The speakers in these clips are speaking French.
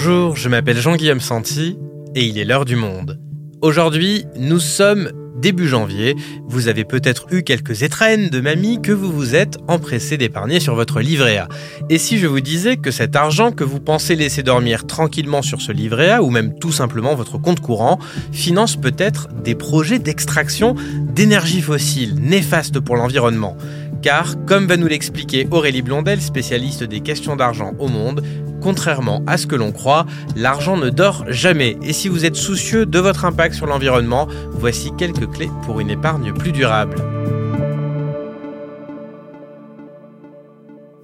Bonjour, je m'appelle Jean-Guillaume Santi et il est l'heure du monde. Aujourd'hui, nous sommes début janvier. Vous avez peut-être eu quelques étrennes de mamie que vous vous êtes empressé d'épargner sur votre livret A. Et si je vous disais que cet argent que vous pensez laisser dormir tranquillement sur ce livret A, ou même tout simplement votre compte courant, finance peut-être des projets d'extraction d'énergie fossile néfastes pour l'environnement car, comme va nous l'expliquer Aurélie Blondel, spécialiste des questions d'argent au monde, contrairement à ce que l'on croit, l'argent ne dort jamais. Et si vous êtes soucieux de votre impact sur l'environnement, voici quelques clés pour une épargne plus durable.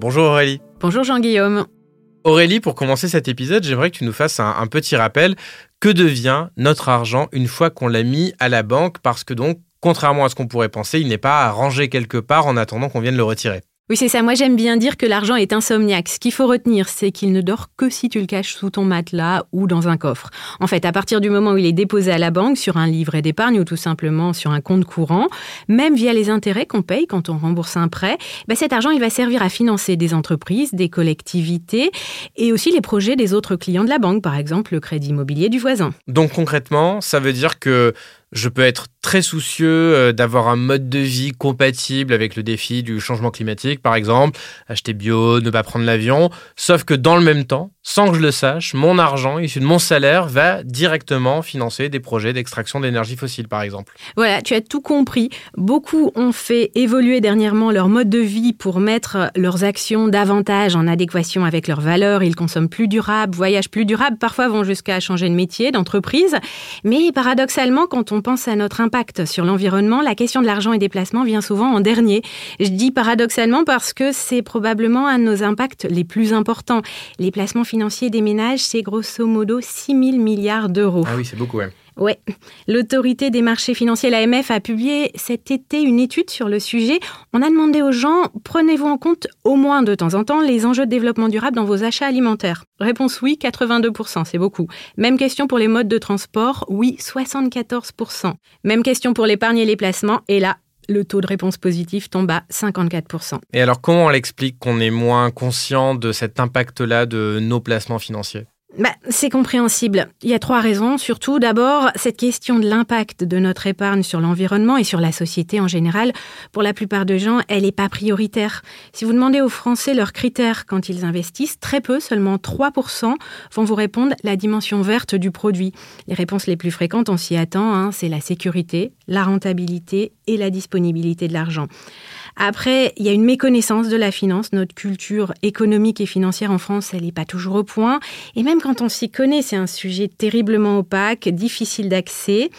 Bonjour Aurélie. Bonjour Jean-Guillaume. Aurélie, pour commencer cet épisode, j'aimerais que tu nous fasses un, un, petit rappel. Que devient notre argent une fois qu'on l'a mis à la banque? Parce que donc, contrairement à ce qu'on pourrait penser, il n'est pas à ranger quelque part en attendant qu'on vienne le retirer. Oui, c'est ça. Moi, j'aime bien dire que l'argent est insomniaque. Ce qu'il faut retenir, c'est qu'il ne dort que si tu le caches sous ton matelas ou dans un coffre. En fait, à partir du moment où il est déposé à la banque, sur un livret d'épargne ou tout simplement sur un compte courant, même via les intérêts qu'on paye quand on rembourse un prêt, bah, cet argent, il va servir à financer des entreprises, des collectivités et aussi les projets des autres clients de la banque, par exemple le crédit immobilier du voisin. Donc concrètement, ça veut dire que je peux être très soucieux euh, d'avoir un mode de vie compatible avec le défi du changement climatique, par exemple, acheter bio, ne pas prendre l'avion, sauf que dans le même temps, sans que je le sache, mon argent issu de mon salaire va directement financer des projets d'extraction d'énergie fossile, par exemple. Voilà, tu as tout compris. Beaucoup ont fait évoluer dernièrement leur mode de vie pour mettre leurs actions davantage en adéquation avec leurs valeurs. Ils consomment plus durable, voyagent plus durable, parfois vont jusqu'à changer de métier, d'entreprise. Mais paradoxalement, quand on pense à notre impact sur l'environnement, la question de l'argent et des placements vient souvent en dernier. Je dis paradoxalement parce que c'est probablement un de nos impacts les plus importants. Les placements financiers des ménages, c'est grosso modo 6 000 milliards d'euros. Ah oui, c'est beaucoup, ouais. Ouais, l'autorité des marchés financiers, l'AMF, a publié cet été une étude sur le sujet. On a demandé aux gens, prenez-vous en compte au moins de temps en temps les enjeux de développement durable dans vos achats alimentaires Réponse oui, 82%, c'est beaucoup. Même question pour les modes de transport, oui, 74%. Même question pour l'épargne et les placements, et là, le taux de réponse positive tombe à 54%. Et alors comment on l'explique qu'on est moins conscient de cet impact-là de nos placements financiers? Bah, c'est compréhensible. Il y a trois raisons. Surtout, d'abord, cette question de l'impact de notre épargne sur l'environnement et sur la société en général, pour la plupart des gens, elle n'est pas prioritaire. Si vous demandez aux Français leurs critères quand ils investissent, très peu, seulement 3%, vont vous répondre la dimension verte du produit. Les réponses les plus fréquentes, on s'y attend, hein, c'est la sécurité, la rentabilité et la disponibilité de l'argent. Après, il y a une méconnaissance de la finance. Notre culture économique et financière en France, elle n'est pas toujours au point. Et même quand on s'y connaît, c'est un sujet terriblement opaque, difficile d'accès.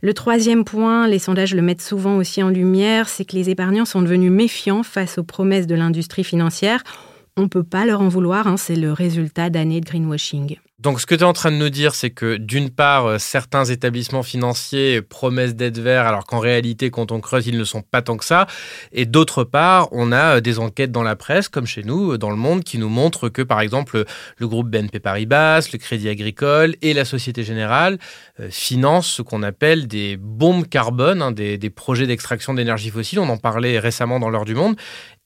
Le troisième point, les sondages le mettent souvent aussi en lumière, c'est que les épargnants sont devenus méfiants face aux promesses de l'industrie financière. On ne peut pas leur en vouloir, hein, c'est le résultat d'années de greenwashing. Donc, ce que tu es en train de nous dire, c'est que d'une part, euh, certains établissements financiers promettent d'être verts, alors qu'en réalité, quand on creuse, ils ne sont pas tant que ça. Et d'autre part, on a euh, des enquêtes dans la presse, comme chez nous, euh, dans le monde, qui nous montrent que, par exemple, le groupe BNP Paribas, le Crédit Agricole et la Société Générale financent ce qu'on appelle des bombes carbone, hein, des, des projets d'extraction d'énergie fossile. On en parlait récemment dans l'heure du monde.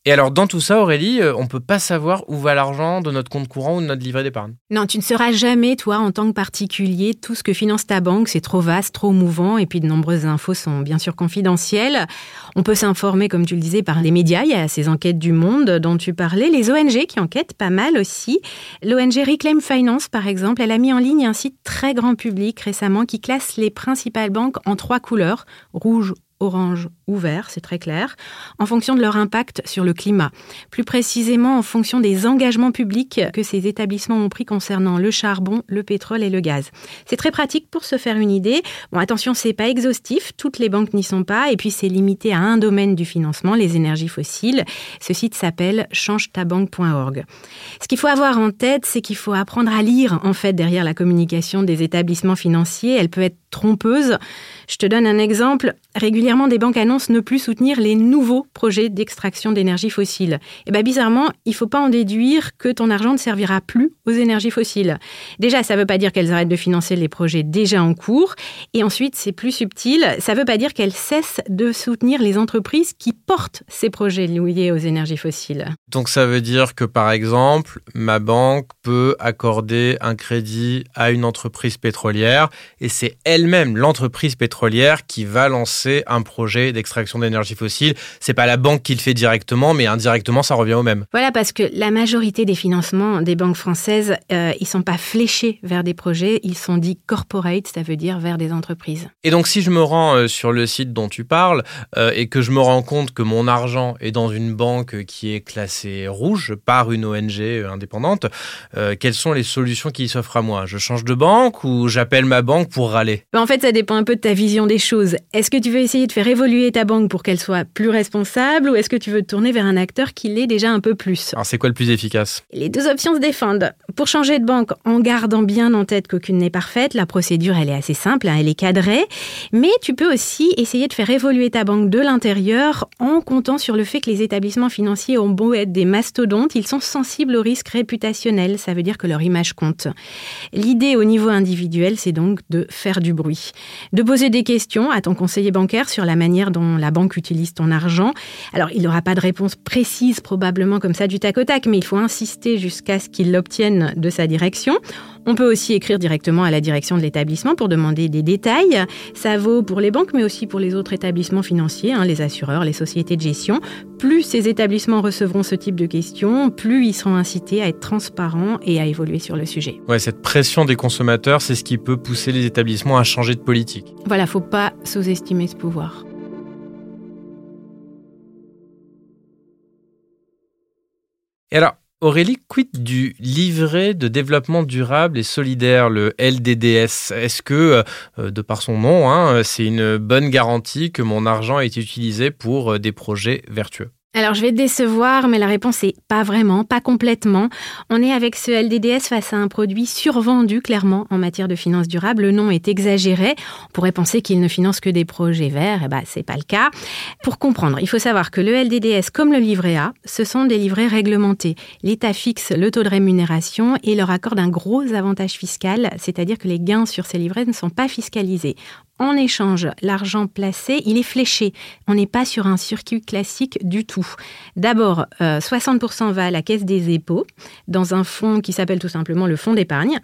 Et alors, dans tout ça, Aurélie, euh, on ne peut pas savoir où va l'argent de notre compte courant ou de notre livret d'épargne. Non, tu ne sauras jamais, toi, en tant que particulier, tout ce que finance ta banque. C'est trop vaste, trop mouvant, et puis de nombreuses infos sont bien sûr confidentielles. On peut s'informer, comme tu le disais, par les médias. Il y a ces enquêtes du Monde dont tu parlais, les ONG qui enquêtent pas mal aussi. L'ONG Reclaim Finance, par exemple, elle a mis en ligne un site très grand public récemment qui classe les principales banques en trois couleurs, rouge, orange ou vert, c'est très clair, en fonction de leur impact sur le climat. Plus précisément en fonction des engagements publics que ces établissements ont pris concernant le charbon, le pétrole et le gaz. C'est très pratique pour se faire une idée. Bon, attention, c'est pas exhaustif, toutes les banques n'y sont pas, et puis c'est limité à un domaine du financement, les énergies fossiles. Ce site s'appelle changetabanque.org. Ce qu'il faut avoir en tête, c'est qu'il faut apprendre à lire, en fait, derrière la communication des établissements financiers. Elle peut être trompeuse. Je te donne un exemple. Régulièrement, des banques annoncent ne plus soutenir les nouveaux projets d'extraction d'énergie fossile. Et bien, bizarrement, il ne faut pas en déduire que ton argent ne servira plus aux énergies fossiles. Déjà, ça ne veut pas dire qu'elles arrêtent de financer les projets déjà en cours. Et ensuite, c'est plus subtil, ça ne veut pas dire qu'elles cessent de soutenir les entreprises qui portent ces projets liés aux énergies fossiles. Donc ça veut dire que, par exemple, ma banque peut accorder un crédit à une entreprise pétrolière et c'est elle-même l'entreprise pétrolière qui va lancer un projet d'extraction d'énergie fossile. C'est pas la banque qui le fait directement, mais indirectement, ça revient au même. Voilà, parce que la majorité des financements des banques françaises, euh, ils sont pas fléchés vers des projets, ils sont dits corporate, ça veut dire vers des entreprises. Et donc, si je me rends euh, sur le site dont tu parles euh, et que je me rends compte que mon argent est dans une banque qui est classée rouge par une ONG indépendante, quelles sont les solutions qui s'offrent à moi? Je change de banque ou j'appelle ma banque pour râler? Ben, En fait, ça dépend un peu de ta vision des choses. Est-ce que tu veux essayer de faire évoluer ta banque pour qu'elle soit plus responsable ou est-ce que tu veux te tourner vers un acteur qui l'est déjà un peu plus? Alors, c'est quoi le plus efficace? Les deux options se défendent. Pour changer de banque, en gardant bien en tête qu'aucune n'est parfaite, la procédure, elle est assez simple, hein, elle est cadrée, mais tu peux aussi essayer de faire évoluer ta banque de l'intérieur en comptant sur le fait que les établissements financiers ont beau être des mastodontes, ils sont sensibles aux risques réputationnels, ça veut dire que leur image compte. L'idée au niveau individuel, c'est donc de faire du bruit, de poser des questions à ton conseiller bancaire sur la manière dont la banque utilise ton argent. Alors, il n'aura pas de réponse précise probablement comme ça du tac au tac, mais il faut insister jusqu'à ce qu'il l'obtienne de sa direction. On peut aussi écrire directement à la direction de l'établissement pour demander des détails. Ça vaut pour les banques, mais aussi pour les autres établissements financiers, hein, les assureurs, les sociétés de gestion. Plus ces établissements recevront ce type de questions, plus ils seront incités à être transparents et à évoluer sur le sujet. Ouais, cette pression des consommateurs, c'est ce qui peut pousser les établissements à changer de politique. Voilà, faut pas sous-estimer ce pouvoir. Et alors, Aurélie, quid du livret de développement durable et solidaire, le LDDS Est-ce que, euh, de par son nom, hein, c'est une bonne garantie que mon argent est utilisé pour euh, des projets vertueux? Alors je vais te décevoir, mais la réponse est pas vraiment, pas complètement. On est avec ce LDDS face à un produit survendu clairement en matière de finances durables. Le nom est exagéré. On pourrait penser qu'il ne finance que des projets verts. Eh ben c'est pas le cas. Pour comprendre, il faut savoir que le LDDS, comme le livret A, ce sont des livrets réglementés. L'État fixe le taux de rémunération et leur accorde un gros avantage fiscal, c'est-à-dire que les gains sur ces livrets ne sont pas fiscalisés. En échange, l'argent placé, il est fléché. On n'est pas sur un circuit classique du tout. D'abord, 60% euh, va à la caisse des épaules, dans un fonds qui s'appelle tout simplement le fonds d'épargne.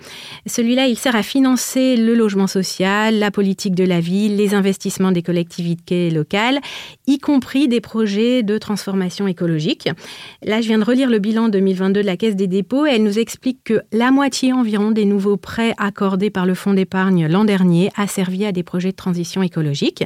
Celui-là, il sert à financer le logement social, la politique de la ville, les investissements des collectivités locales, y compris des projets de transformation écologique. Là, je viens de relire le bilan 2022 de la Caisse des dépôts et elle nous explique que la moitié environ des nouveaux prêts accordés par le fonds d'épargne l'an dernier a servi à des projets de transition écologique.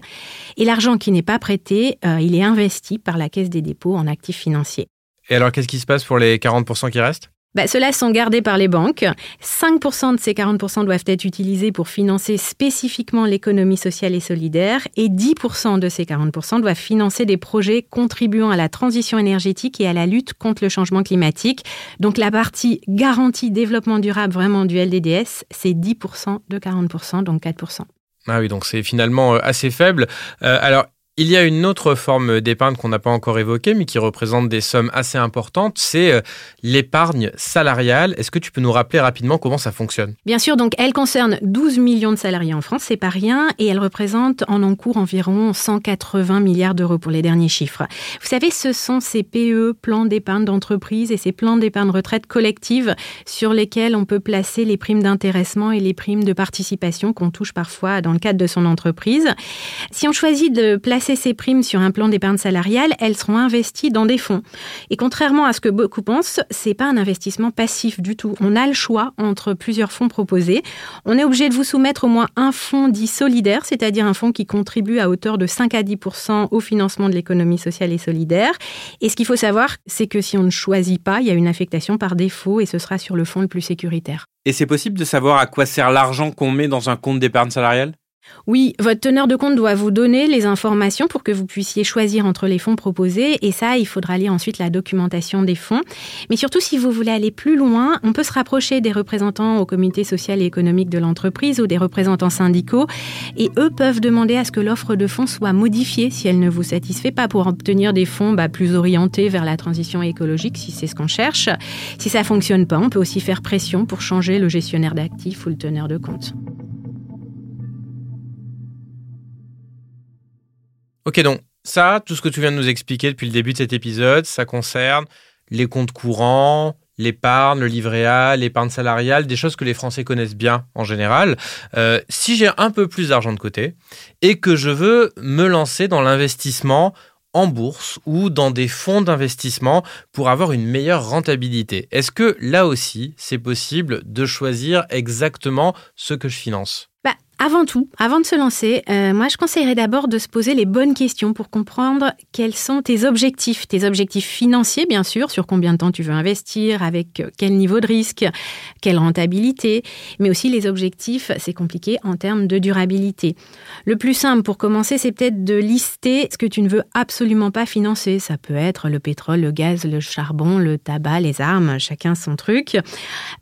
Et l'argent qui n'est pas prêté, euh, il est investi par la Caisse des dépôts en actifs financiers. Et alors, qu'est-ce qui se passe pour les 40% qui restent? Bah, Ceux-là sont gardés par les banques. 5% de ces 40% doivent être utilisés pour financer spécifiquement l'économie sociale et solidaire et 10% de ces 40% doivent financer des projets contribuant à la transition énergétique et à la lutte contre le changement climatique. Donc la partie garantie développement durable vraiment du LDDS, c'est 10% de 40%, donc 4%. Ah oui, donc c'est finalement euh, assez faible. Euh, alors, il y a une autre forme d'épargne qu'on n'a pas encore évoquée, mais qui représente des sommes assez importantes, c'est euh, l'épargne salariale. Est-ce que tu peux nous rappeler rapidement comment ça fonctionne? Bien sûr, donc elle concerne 12 millions de salariés en France, c'est pas rien, et elle représente en encours environ 180 milliards d'euros pour les derniers chiffres. Vous savez, ce sont ces PE, plans d'épargne d'entreprise, et ces plans d'épargne retraite collective sur lesquels on peut placer les primes d'intéressement et les primes de participation qu'on touche parfois dans le cadre de son entreprise. Si on choisit de placer ces primes sur un plan d'épargne salariale, elles seront investies dans des fonds. Et contrairement à ce que beaucoup pensent, c'est pas un investissement passif du tout. On a le choix entre plusieurs fonds proposés. On est obligé de vous soumettre au moins un fonds dit solidaire, c'est-à-dire un fonds qui contribue à hauteur de 5 à 10% au financement de l'économie sociale et solidaire. Et ce qu'il faut savoir, c'est que si on ne choisit pas, il y a une affectation par défaut et ce sera sur le fonds le plus sécuritaire. Et c'est possible de savoir à quoi sert l'argent qu'on met dans un compte d'épargne salariale? Oui, votre teneur de compte doit vous donner les informations pour que vous puissiez choisir entre les fonds proposés. Et ça, il faudra lire ensuite la documentation des fonds. Mais surtout, si vous voulez aller plus loin, on peut se rapprocher des représentants au comité social et économique de l'entreprise ou des représentants syndicaux. Et eux peuvent demander à ce que l'offre de fonds soit modifiée si elle ne vous satisfait pas pour obtenir des fonds bah, plus orientés vers la transition écologique, si c'est ce qu'on cherche. Si ça fonctionne pas, on peut aussi faire pression pour changer le gestionnaire d'actifs ou le teneur de compte. Ok, donc ça, tout ce que tu viens de nous expliquer depuis le début de cet épisode, ça concerne les comptes courants, l'épargne, le livret A, l'épargne salariale, des choses que les Français connaissent bien en général. Euh, si j'ai un peu plus d'argent de côté et que je veux me lancer dans l'investissement en bourse ou dans des fonds d'investissement pour avoir une meilleure rentabilité. Est-ce que là aussi, c'est possible de choisir exactement ce que je finance? Avant tout, avant de se lancer, euh, moi je conseillerais d'abord de se poser les bonnes questions pour comprendre quels sont tes objectifs. Tes objectifs financiers, bien sûr, sur combien de temps tu veux investir, avec quel niveau de risque, quelle rentabilité, mais aussi les objectifs, c'est compliqué, en termes de durabilité. Le plus simple pour commencer, c'est peut-être de lister ce que tu ne veux absolument pas financer. Ça peut être le pétrole, le gaz, le charbon, le tabac, les armes, chacun son truc.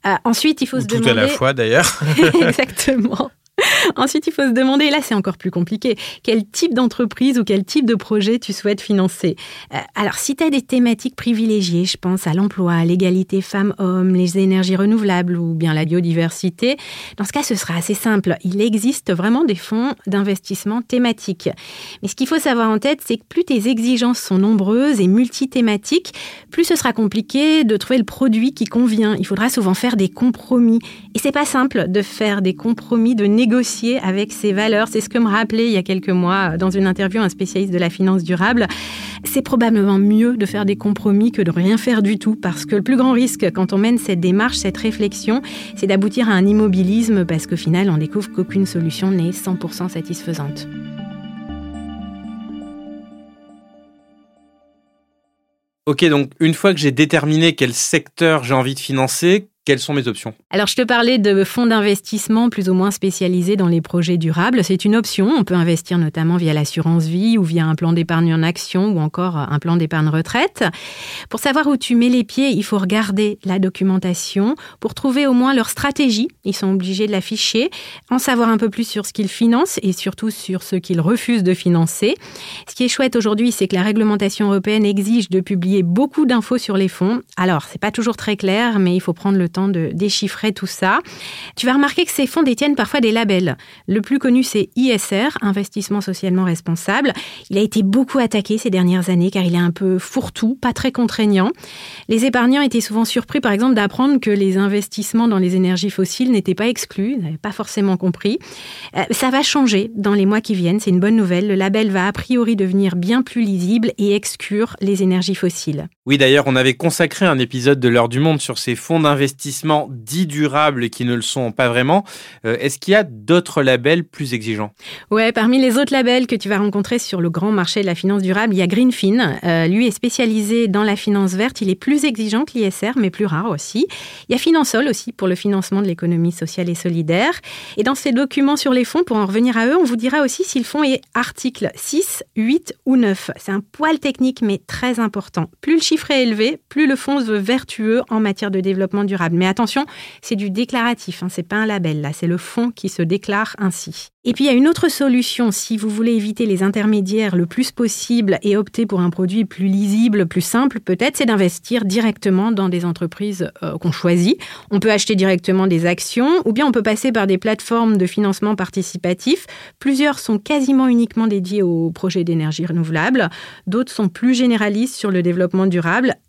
Euh, ensuite, il faut se tout demander... Tout à la fois d'ailleurs. Exactement. Ensuite, il faut se demander, là c'est encore plus compliqué, quel type d'entreprise ou quel type de projet tu souhaites financer. Euh, alors, si tu as des thématiques privilégiées, je pense à l'emploi, l'égalité femmes-hommes, les énergies renouvelables ou bien la biodiversité, dans ce cas, ce sera assez simple. Il existe vraiment des fonds d'investissement thématiques. Mais ce qu'il faut savoir en tête, c'est que plus tes exigences sont nombreuses et multithématiques, plus ce sera compliqué de trouver le produit qui convient. Il faudra souvent faire des compromis. Et c'est pas simple de faire des compromis, de négocier négocier avec ses valeurs. C'est ce que me rappelait il y a quelques mois dans une interview un spécialiste de la finance durable. C'est probablement mieux de faire des compromis que de rien faire du tout parce que le plus grand risque quand on mène cette démarche, cette réflexion, c'est d'aboutir à un immobilisme parce qu'au final, on découvre qu'aucune solution n'est 100% satisfaisante. Ok, donc une fois que j'ai déterminé quel secteur j'ai envie de financer, quelles sont mes options Alors, je te parlais de fonds d'investissement plus ou moins spécialisés dans les projets durables. C'est une option. On peut investir notamment via l'assurance vie ou via un plan d'épargne en action ou encore un plan d'épargne retraite. Pour savoir où tu mets les pieds, il faut regarder la documentation pour trouver au moins leur stratégie. Ils sont obligés de l'afficher, en savoir un peu plus sur ce qu'ils financent et surtout sur ce qu'ils refusent de financer. Ce qui est chouette aujourd'hui, c'est que la réglementation européenne exige de publier beaucoup d'infos sur les fonds. Alors, c'est pas toujours très clair, mais il faut prendre le temps de déchiffrer tout ça. Tu vas remarquer que ces fonds détiennent parfois des labels. Le plus connu, c'est ISR, Investissement socialement responsable. Il a été beaucoup attaqué ces dernières années car il est un peu fourre-tout, pas très contraignant. Les épargnants étaient souvent surpris, par exemple, d'apprendre que les investissements dans les énergies fossiles n'étaient pas exclus. Ils n'avaient pas forcément compris. Euh, ça va changer dans les mois qui viennent. C'est une bonne nouvelle. Le label va a priori devenir bien plus lisible et exclure les énergies fossiles. Oui, d'ailleurs, on avait consacré un épisode de l'heure du monde sur ces fonds d'investissement dits durables qui ne le sont pas vraiment. Euh, est-ce qu'il y a d'autres labels plus exigeants? Ouais, parmi les autres labels que tu vas rencontrer sur le grand marché de la finance durable, il y a Greenfin. Euh, lui est spécialisé dans la finance verte. Il est plus exigeant que l'ISR, mais plus rare aussi. Il y a Finansol aussi pour le financement de l'économie sociale et solidaire. Et dans ces documents sur les fonds, pour en revenir à eux, on vous dira aussi si le fonds est article 6, 8 ou 9. C'est un poil technique, mais très important. Plus le chiffre est élevé, plus le fonds veut vertueux en matière de développement durable. Mais attention, c'est du déclaratif, hein, c'est pas un label là, c'est le fonds qui se déclare ainsi. Et puis il y a une autre solution si vous voulez éviter les intermédiaires le plus possible et opter pour un produit plus lisible, plus simple, peut-être c'est d'investir directement dans des entreprises euh, qu'on choisit. On peut acheter directement des actions ou bien on peut passer par des plateformes de financement participatif. Plusieurs sont quasiment uniquement dédiés aux projets d'énergie renouvelable, d'autres sont plus généralistes sur le développement durable.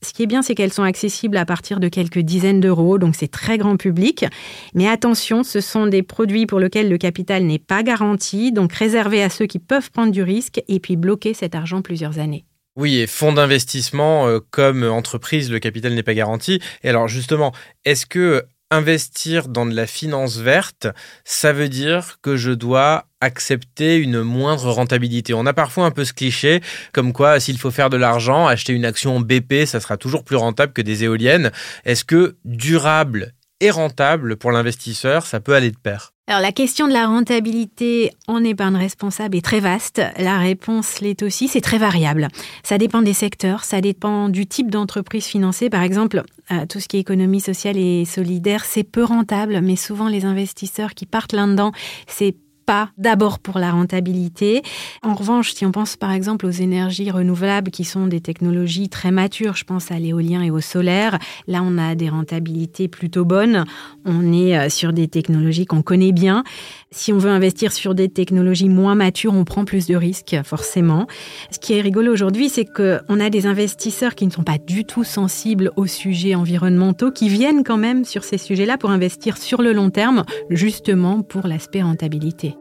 Ce qui est bien c'est qu'elles sont accessibles à partir de quelques dizaines d'euros, donc c'est très grand public. Mais attention, ce sont des produits pour lesquels le capital n'est pas garantie, donc réservé à ceux qui peuvent prendre du risque et puis bloquer cet argent plusieurs années. Oui, et fonds d'investissement euh, comme entreprise, le capital n'est pas garanti. Et alors justement, est-ce que investir dans de la finance verte, ça veut dire que je dois accepter une moindre rentabilité. On a parfois un peu ce cliché, comme quoi s'il faut faire de l'argent, acheter une action BP, ça sera toujours plus rentable que des éoliennes. Est-ce que durable et rentable pour l'investisseur, ça peut aller de pair? Alors la question de la rentabilité en épargne responsable est très vaste. La réponse l'est aussi, c'est très variable. Ça dépend des secteurs, ça dépend du type d'entreprise financée. Par exemple, euh, tout ce qui est économie sociale et solidaire, c'est peu rentable, mais souvent les investisseurs qui partent là-dedans, c'est pas d'abord pour la rentabilité. En revanche, si on pense par exemple aux énergies renouvelables qui sont des technologies très matures, je pense à l'éolien et au solaire, là on a des rentabilités plutôt bonnes. On est euh, sur des technologies qu'on connaît bien. Si on veut investir sur des technologies moins matures, on prend plus de risques, forcément. Ce qui est rigolo aujourd'hui, c'est qu'on a des investisseurs qui ne sont pas du tout sensibles aux sujets environnementaux, qui viennent quand même sur ces sujets-là pour investir sur le long terme, justement pour l'aspect rentabilité.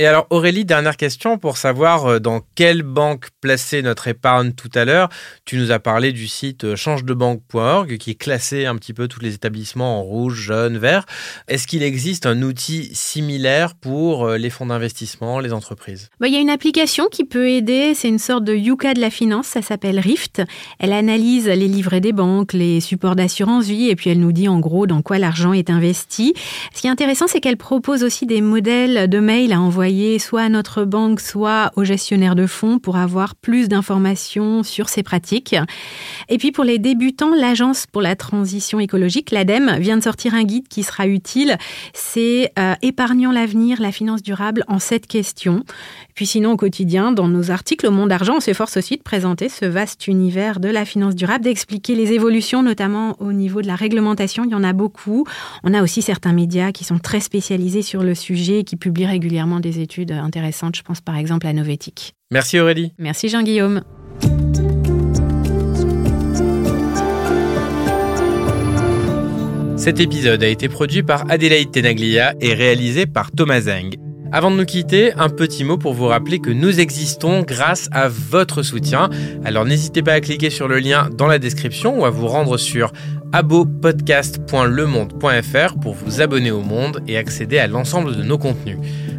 Et alors Aurélie, dernière question pour savoir euh, dans quelle banque placer notre épargne tout à l'heure. Tu nous as parlé du site euh, changedebanque.org qui classé un petit peu tous les établissements en rouge, jaune, vert. Est-ce qu'il existe un outil similaire pour euh, les fonds d'investissement, les entreprises? Bah, Il y a une application qui peut aider, c'est une sorte de Yuka de la finance, ça s'appelle Rift. Elle analyse les livrets des banques, les supports d'assurance vie et puis elle nous dit en gros dans quoi l'argent est investi. Ce qui est intéressant, c'est qu'elle propose aussi des modèles de mail à envoyer soit à notre banque, soit au gestionnaire de fonds pour avoir plus d'informations sur ces pratiques. Et puis pour les débutants, l'Agence pour la transition écologique, l'ADEME, vient de sortir un guide qui sera utile. C'est euh, Épargnant l'avenir, la finance durable en sept questions. Puis sinon, au quotidien, dans nos articles au Monde d'Argent, on s'efforce aussi de présenter ce vaste univers de la finance durable, d'expliquer les évolutions, notamment au niveau de la réglementation. Il y en a beaucoup. On a aussi certains médias qui sont très spécialisés sur le sujet, qui publient régulièrement des études intéressantes. Je pense par exemple à Novetic. Merci Aurélie. Merci Jean-Guillaume. Cet épisode a été produit par Adélaïde Tenaglia et réalisé par Thomas Zeng. Avant de nous quitter, un petit mot pour vous rappeler que nous existons grâce à votre soutien. Alors n'hésitez pas à cliquer sur le lien dans la description ou à vous rendre sur abopodcast.lemonde.fr pour vous abonner au Monde et accéder à l'ensemble de nos contenus.